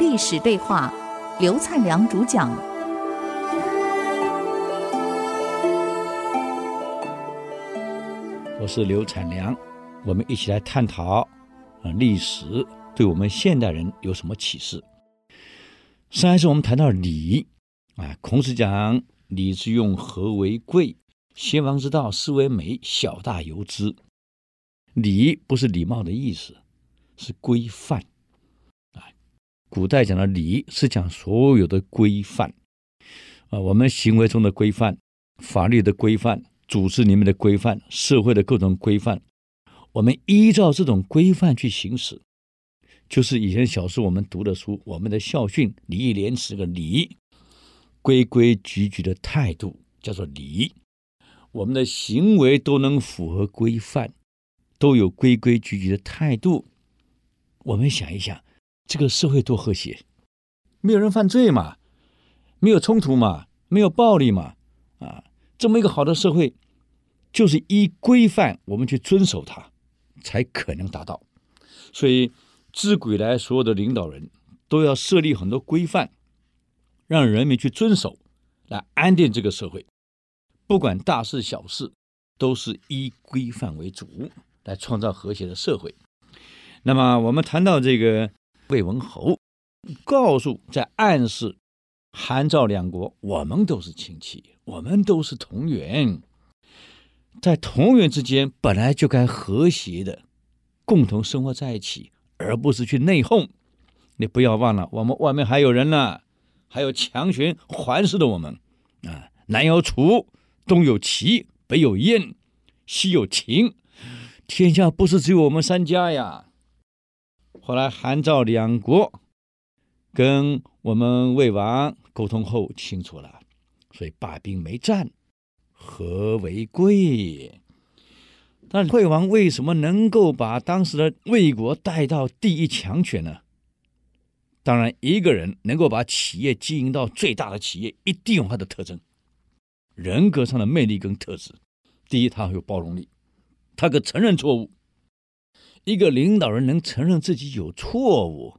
历史对话，刘灿良主讲。我是刘灿良，我们一起来探讨啊，历史对我们现代人有什么启示？上一次我们谈到礼啊，孔子讲礼之用，和为贵，先王之道，斯为美，小大由之。礼不是礼貌的意思，是规范。古代讲的礼是讲所有的规范。啊，我们行为中的规范、法律的规范、组织里面的规范、社会的各种规范，我们依照这种规范去行使，就是以前小时候我们读的书，我们的校训“礼义廉耻”的礼，规规矩矩的态度叫做礼，我们的行为都能符合规范，都有规规矩矩的态度，我们想一想。这个社会多和谐，没有人犯罪嘛，没有冲突嘛，没有暴力嘛，啊，这么一个好的社会，就是依规范我们去遵守它，才可能达到。所以自古以来，所有的领导人都要设立很多规范，让人民去遵守，来安定这个社会。不管大事小事，都是依规范为主，来创造和谐的社会。那么我们谈到这个。魏文侯告诉，在暗示韩赵两国，我们都是亲戚，我们都是同源，在同源之间本来就该和谐的共同生活在一起，而不是去内讧。你不要忘了，我们外面还有人呢，还有强权环视着我们啊！南有楚，东有齐，北有燕，西有秦，天下不是只有我们三家呀。后来韩赵两国跟我们魏王沟通后清楚了，所以罢兵没战，和为贵。但惠王为什么能够把当时的魏国带到第一强权呢？当然，一个人能够把企业经营到最大的企业，一定有他的特征，人格上的魅力跟特质。第一，他有包容力，他可承认错误。一个领导人能承认自己有错误，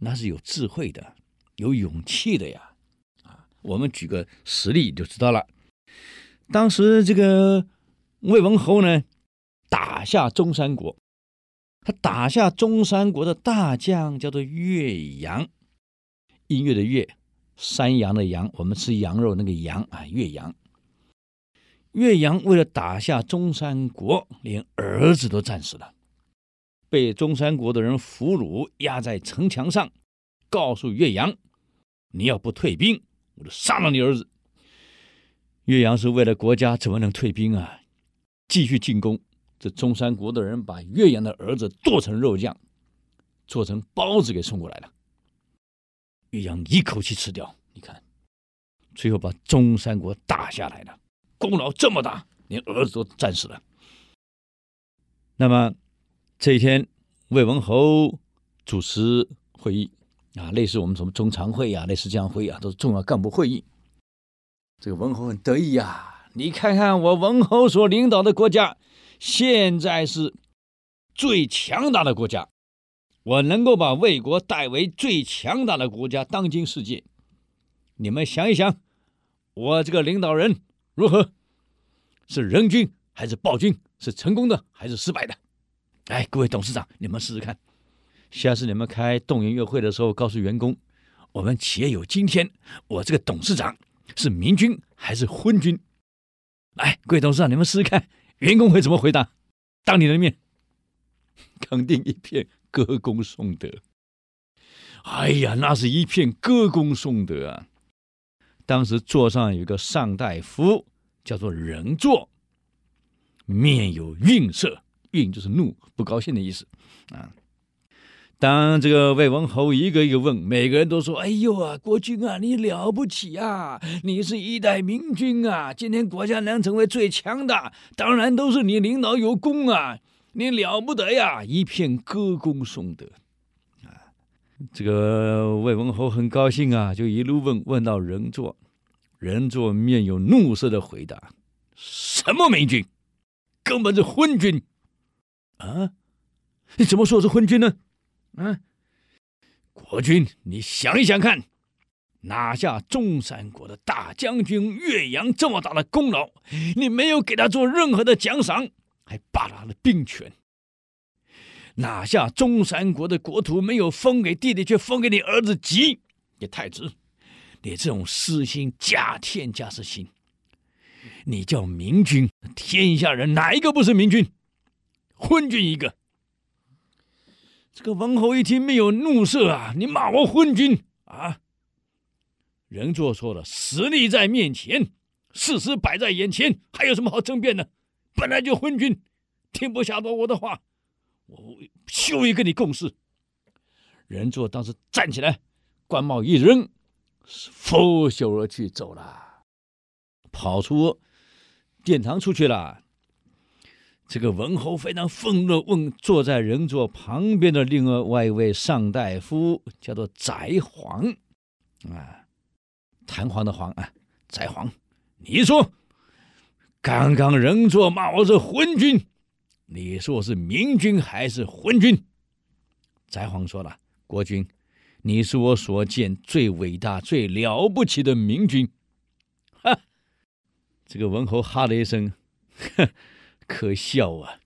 那是有智慧的，有勇气的呀！啊，我们举个实例就知道了。当时这个魏文侯呢，打下中山国，他打下中山国的大将叫做岳阳，音乐的乐，山羊的羊，我们吃羊肉那个羊啊，岳阳。岳阳为了打下中山国，连儿子都战死了。被中山国的人俘虏，压在城墙上，告诉岳阳：“你要不退兵，我就杀了你儿子。”岳阳是为了国家，怎么能退兵啊？继续进攻。这中山国的人把岳阳的儿子剁成肉酱，做成包子给送过来了。岳阳一口气吃掉，你看，最后把中山国打下来了，功劳这么大，连儿子都战死了。那么。这一天，魏文侯主持会议啊，类似我们什么中常会啊，类似这样会议啊，都是重要干部会议。这个文侯很得意呀、你看看我文侯所领导的国家，现在是最强大的国家，我能够把魏国带为最强大的国家，当今世界。你们想一想，我这个领导人如何？是仁君还是暴君？是成功的还是失败的？哎，各位董事长，你们试试看，下次你们开动员月会的时候，告诉员工，我们企业有今天，我这个董事长是明君还是昏君？来，各位董事长，你们试试看，员工会怎么回答？当你的面，肯定一片歌功颂德。哎呀，那是一片歌功颂德啊！当时座上有个上大夫，叫做仁座，面有愠色。愠就是怒、不高兴的意思，啊！当这个魏文侯一个一个问，每个人都说：“哎呦啊，国君啊，你了不起啊！你是一代明君啊！今天国家能成为最强大，当然都是你领导有功啊！你了不得呀！”一片歌功颂德，啊！这个魏文侯很高兴啊，就一路问问到人座，人座面有怒色的回答：“什么明君，根本是昏君。”啊！你怎么说我是昏君呢？啊！国君，你想一想看，拿下中山国的大将军岳阳这么大的功劳，你没有给他做任何的奖赏，还罢了他的兵权；拿下中山国的国土，没有封给弟弟，却封给你儿子吉，你太子，你这种私心假天下之心，你叫明君，天下人哪一个不是明君？昏君一个。这个文侯一听没有怒色啊！你骂我昏君啊！人作说了，实力在面前，事实摆在眼前，还有什么好争辩的？本来就昏君，听不下多我的话，我休意跟你共事。人作当时站起来，官帽一扔，拂袖而去，走了，跑出殿堂出去了。这个文侯非常愤怒，问坐在人座旁边的另外一位上大夫，叫做翟璜，啊，弹簧的簧啊，翟璜，你说，刚刚人座骂我是昏君，你说我是明君还是昏君？翟璜说了，国君，你是我所见最伟大、最了不起的明君。哈，这个文侯哈了一声，哼。可笑啊！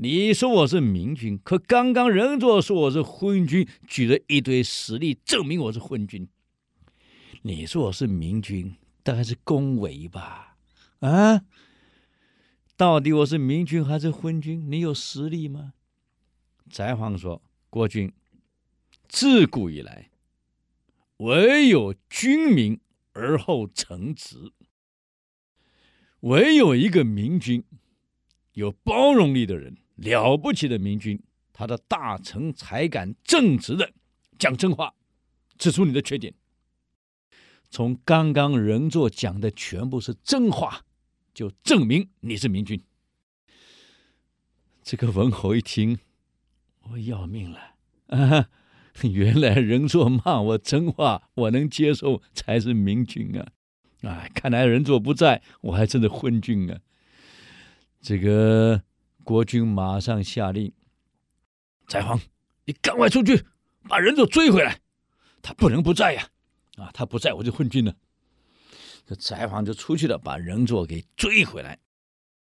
你说我是明君，可刚刚人作说我是昏君，举了一堆实例证明我是昏君。你说我是明君，大概是恭维吧？啊？到底我是明君还是昏君？你有实力吗？翟璜说：“国君，自古以来，唯有君明而后臣直，唯有一个明君。”有包容力的人，了不起的明君，他的大臣才敢正直的讲真话，指出你的缺点。从刚刚人作讲的全部是真话，就证明你是明君。这个文侯一听，我要命了啊！原来人作骂我真话，我能接受才是明君啊！啊，看来人作不在，我还真的昏君啊！这个国君马上下令：“翟璜，你赶快出去，把人作追回来。他不能不在呀！啊，他不在，我就昏君了。”这翟璜就出去了，把人作给追回来。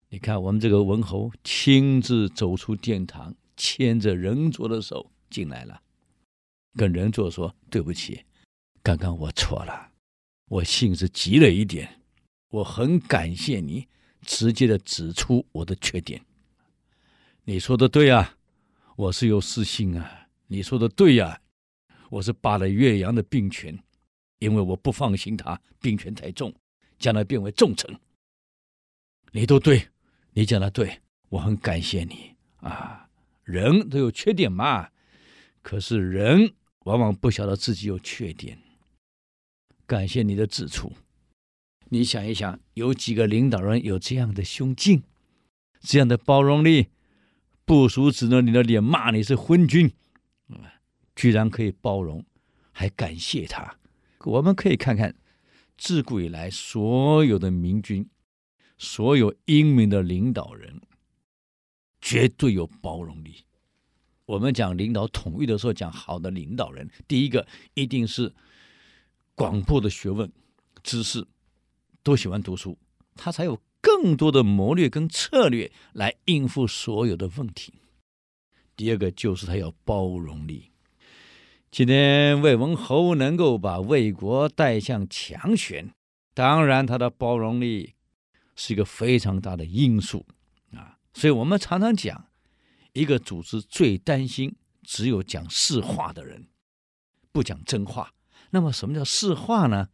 你看，我们这个文侯亲自走出殿堂，牵着人作的手进来了，跟人作说：“对不起，刚刚我错了，我性子急了一点，我很感谢你。”直接的指出我的缺点。你说的对啊，我是有私心啊。你说的对呀，我是罢了岳阳的兵权，因为我不放心他兵权太重，将来变为重臣。你都对，你讲的对，我很感谢你啊。人都有缺点嘛，可是人往往不晓得自己有缺点。感谢你的指出。你想一想，有几个领导人有这样的胸襟，这样的包容力？部署指着你的脸骂你是昏君，啊居然可以包容，还感谢他。我们可以看看，自古以来所有的明君，所有英明的领导人，绝对有包容力。我们讲领导统一的时候，讲好的领导人，第一个一定是广博的学问知识。都喜欢读书，他才有更多的谋略跟策略来应付所有的问题。第二个就是他要包容力。今天魏文侯能够把魏国带向强权，当然他的包容力是一个非常大的因素啊。所以我们常常讲，一个组织最担心只有讲实话的人，不讲真话。那么什么叫实话呢？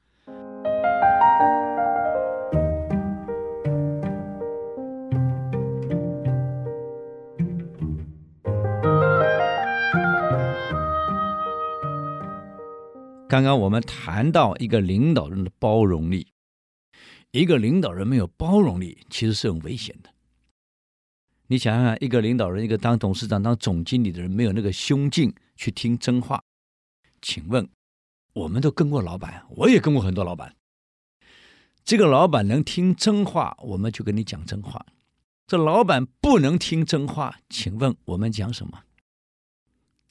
刚刚我们谈到一个领导人的包容力，一个领导人没有包容力，其实是很危险的。你想想，一个领导人，一个当董事长、当总经理的人，没有那个胸襟去听真话，请问，我们都跟过老板，我也跟过很多老板。这个老板能听真话，我们就跟你讲真话；这老板不能听真话，请问我们讲什么？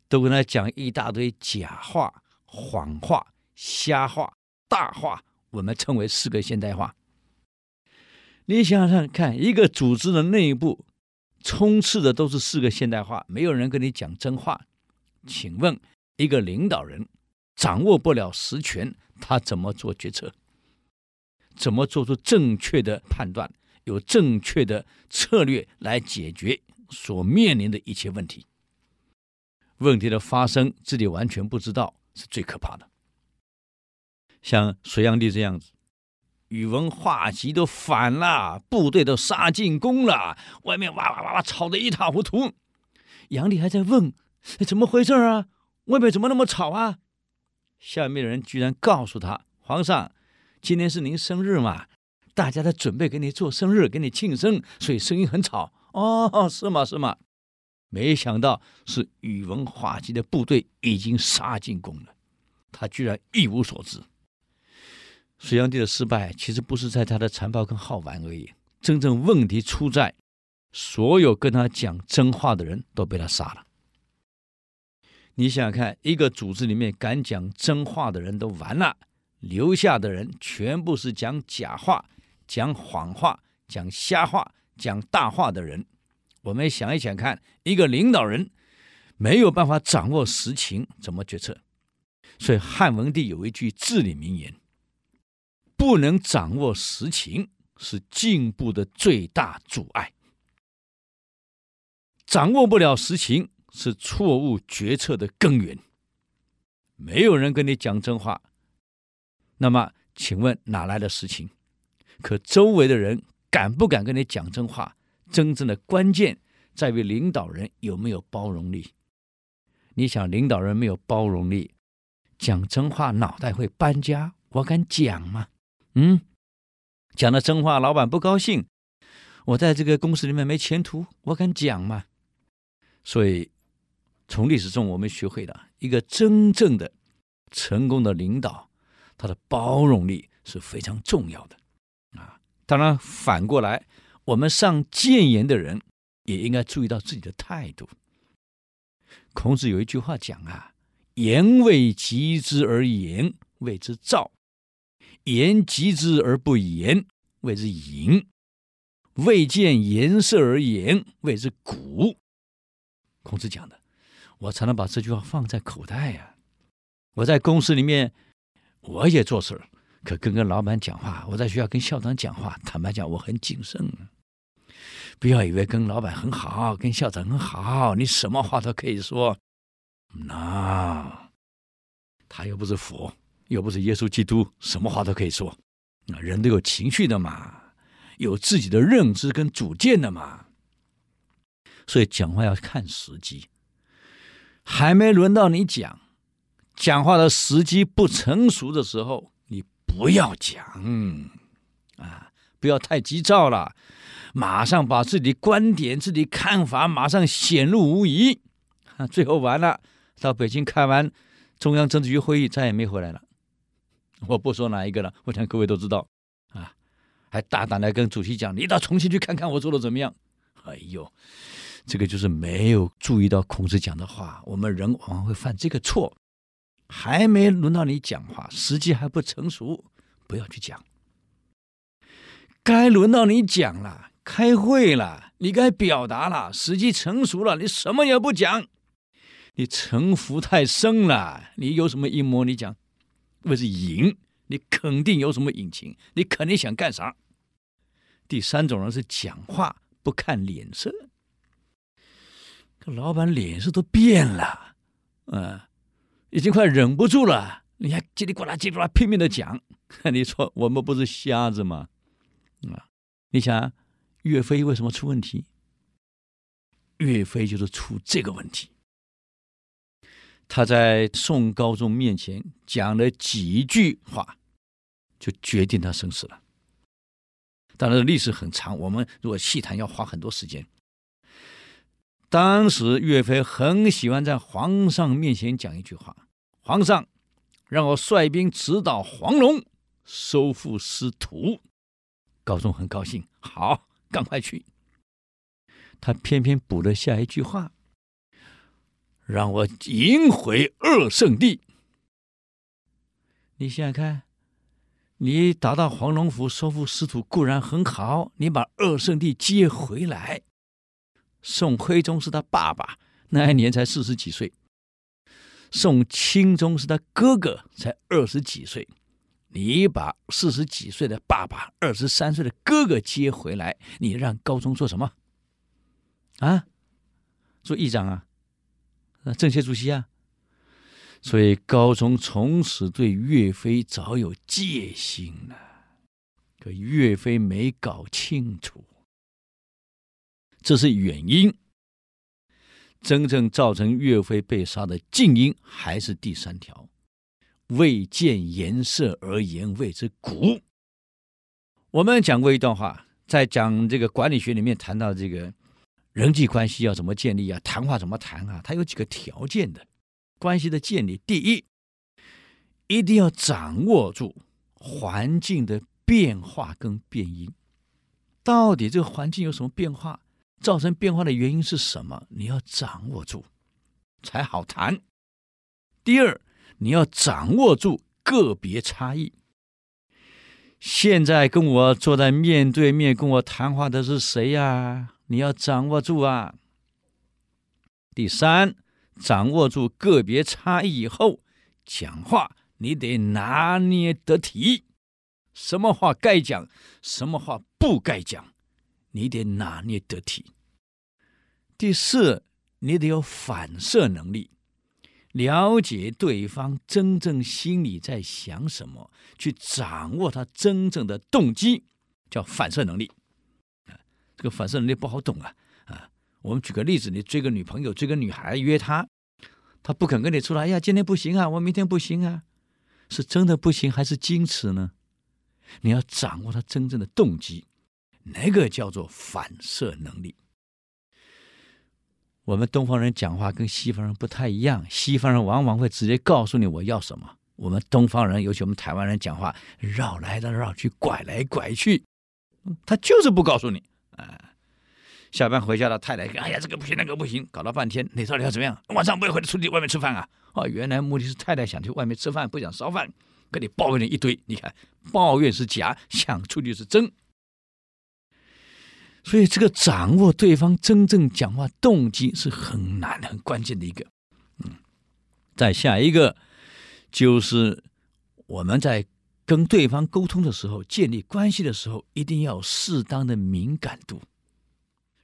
都跟他讲一大堆假话。谎话、瞎话、大话，我们称为四个现代化。你想想看，一个组织的内部充斥的都是四个现代化，没有人跟你讲真话。请问，一个领导人掌握不了实权，他怎么做决策？怎么做出正确的判断？有正确的策略来解决所面临的一切问题？问题的发生，自己完全不知道，是最可怕的。像隋炀帝这样子，宇文化及都反了，部队都杀进宫了，外面哇哇哇哇吵得一塌糊涂。炀帝还在问：“怎么回事啊？外面怎么那么吵啊？”下面的人居然告诉他：“皇上，今天是您生日嘛，大家在准备给你做生日，给你庆生，所以声音很吵。”哦，是吗？是吗？没想到是宇文化及的部队已经杀进宫了，他居然一无所知。隋炀帝的失败其实不是在他的残暴跟好玩而已，真正问题出在所有跟他讲真话的人都被他杀了。你想想看，一个组织里面敢讲真话的人都完了，留下的人全部是讲假话、讲谎话、讲瞎话、讲大话的人。我们想一想看，一个领导人没有办法掌握实情，怎么决策？所以汉文帝有一句至理名言：“不能掌握实情，是进步的最大阻碍。掌握不了实情，是错误决策的根源。没有人跟你讲真话，那么请问哪来的实情？可周围的人敢不敢跟你讲真话？”真正的关键在于领导人有没有包容力。你想，领导人没有包容力，讲真话脑袋会搬家，我敢讲吗？嗯，讲了真话，老板不高兴，我在这个公司里面没前途，我敢讲吗？所以，从历史中我们学会了一个真正的成功的领导，他的包容力是非常重要的啊。当然，反过来。我们上谏言的人也应该注意到自己的态度。孔子有一句话讲啊：“言未及之而言，谓之躁；言及之而不言，谓之隐；未见言色而言，谓之古。”孔子讲的，我常常把这句话放在口袋呀、啊。我在公司里面，我也做事儿。可跟跟老板讲话，我在学校跟校长讲话，坦白讲，我很谨慎。不要以为跟老板很好，跟校长很好，你什么话都可以说。那他又不是佛，又不是耶稣基督，什么话都可以说。那人都有情绪的嘛，有自己的认知跟主见的嘛。所以讲话要看时机，还没轮到你讲，讲话的时机不成熟的时候。不要讲啊！不要太急躁了，马上把自己的观点、自己看法马上显露无遗。最后完了，到北京开完中央政治局会议，再也没回来了。我不说哪一个了，我想各位都知道啊。还大胆的跟主席讲：“你到重庆去看看我做的怎么样？”哎呦，这个就是没有注意到孔子讲的话。我们人往往会犯这个错。还没轮到你讲话，时机还不成熟，不要去讲。该轮到你讲了，开会了，你该表达了，时机成熟了，你什么也不讲，你城府太深了。你有什么阴谋？你讲，为是隐，你肯定有什么隐情，你肯定想干啥。第三种人是讲话不看脸色，这老板脸色都变了，嗯。已经快忍不住了，你还叽里呱啦叽里呱啦拼命的讲，你说我们不是瞎子吗？啊，你想岳飞为什么出问题？岳飞就是出这个问题。他在宋高宗面前讲了几句话，就决定他生死了。当然历史很长，我们如果细谈要花很多时间。当时岳飞很喜欢在皇上面前讲一句话：“皇上，让我率兵直捣黄龙，收复失土。”高宗很高兴，好，赶快去。他偏偏补了下一句话：“让我迎回二圣地。”你想想看，你打到黄龙府收复失土固然很好，你把二圣地接回来，宋徽宗是他爸爸，那一年才四十几岁；宋钦宗是他哥哥，才二十几岁。你把四十几岁的爸爸、二十三岁的哥哥接回来，你让高宗做什么？啊，做议长啊，政协主席啊。所以高宗从此对岳飞早有戒心了，可岳飞没搞清楚，这是原因。真正造成岳飞被杀的近因还是第三条。未见颜色而言谓之古。我们讲过一段话，在讲这个管理学里面谈到这个人际关系要怎么建立啊，谈话怎么谈啊，它有几个条件的关系的建立。第一，一定要掌握住环境的变化跟变因，到底这个环境有什么变化，造成变化的原因是什么？你要掌握住，才好谈。第二。你要掌握住个别差异。现在跟我坐在面对面跟我谈话的是谁呀？你要掌握住啊。第三，掌握住个别差异以后，讲话你得拿捏得体，什么话该讲，什么话不该讲，你得拿捏得体。第四，你得有反射能力。了解对方真正心里在想什么，去掌握他真正的动机，叫反射能力。啊，这个反射能力不好懂啊！啊，我们举个例子，你追个女朋友，追个女孩，约她，她不肯跟你出来，哎呀，今天不行啊，我明天不行啊，是真的不行还是矜持呢？你要掌握他真正的动机，那个叫做反射能力。我们东方人讲话跟西方人不太一样，西方人往往会直接告诉你我要什么。我们东方人，尤其我们台湾人讲话绕来绕去，拐来拐去，他就是不告诉你。啊，下班回家的太太，哎呀，这个不行，那个不行，搞了半天，你到底要怎么样？晚上不会回来出去外面吃饭啊？哦，原来目的是太太想去外面吃饭，不想烧饭，跟你抱怨了一堆。你看，抱怨是假，想出去是真。所以，这个掌握对方真正讲话动机是很难、很关键的一个。嗯，再下一个就是我们在跟对方沟通的时候、建立关系的时候，一定要适当的敏感度。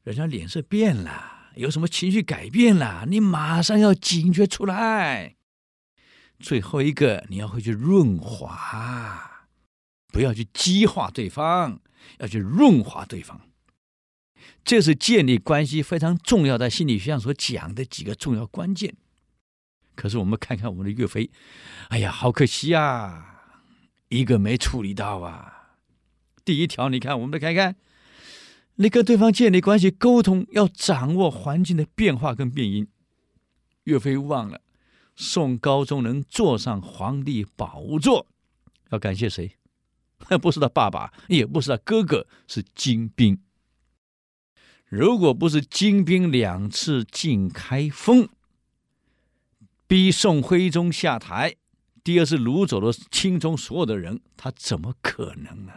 人家脸色变了，有什么情绪改变了，你马上要警觉出来。最后一个，你要会去润滑，不要去激化对方，要去润滑对方。这是建立关系非常重要，在心理学上所讲的几个重要关键。可是我们看看我们的岳飞，哎呀，好可惜啊，一个没处理到啊。第一条，你看，我们再看看，你跟对方建立关系、沟通，要掌握环境的变化跟变因。岳飞忘了，宋高宗能坐上皇帝宝座，要感谢谁？不是他爸爸，也不是他哥哥，是金兵。如果不是金兵两次进开封，逼宋徽宗下台，第二次掳走了钦宗所有的人，他怎么可能呢？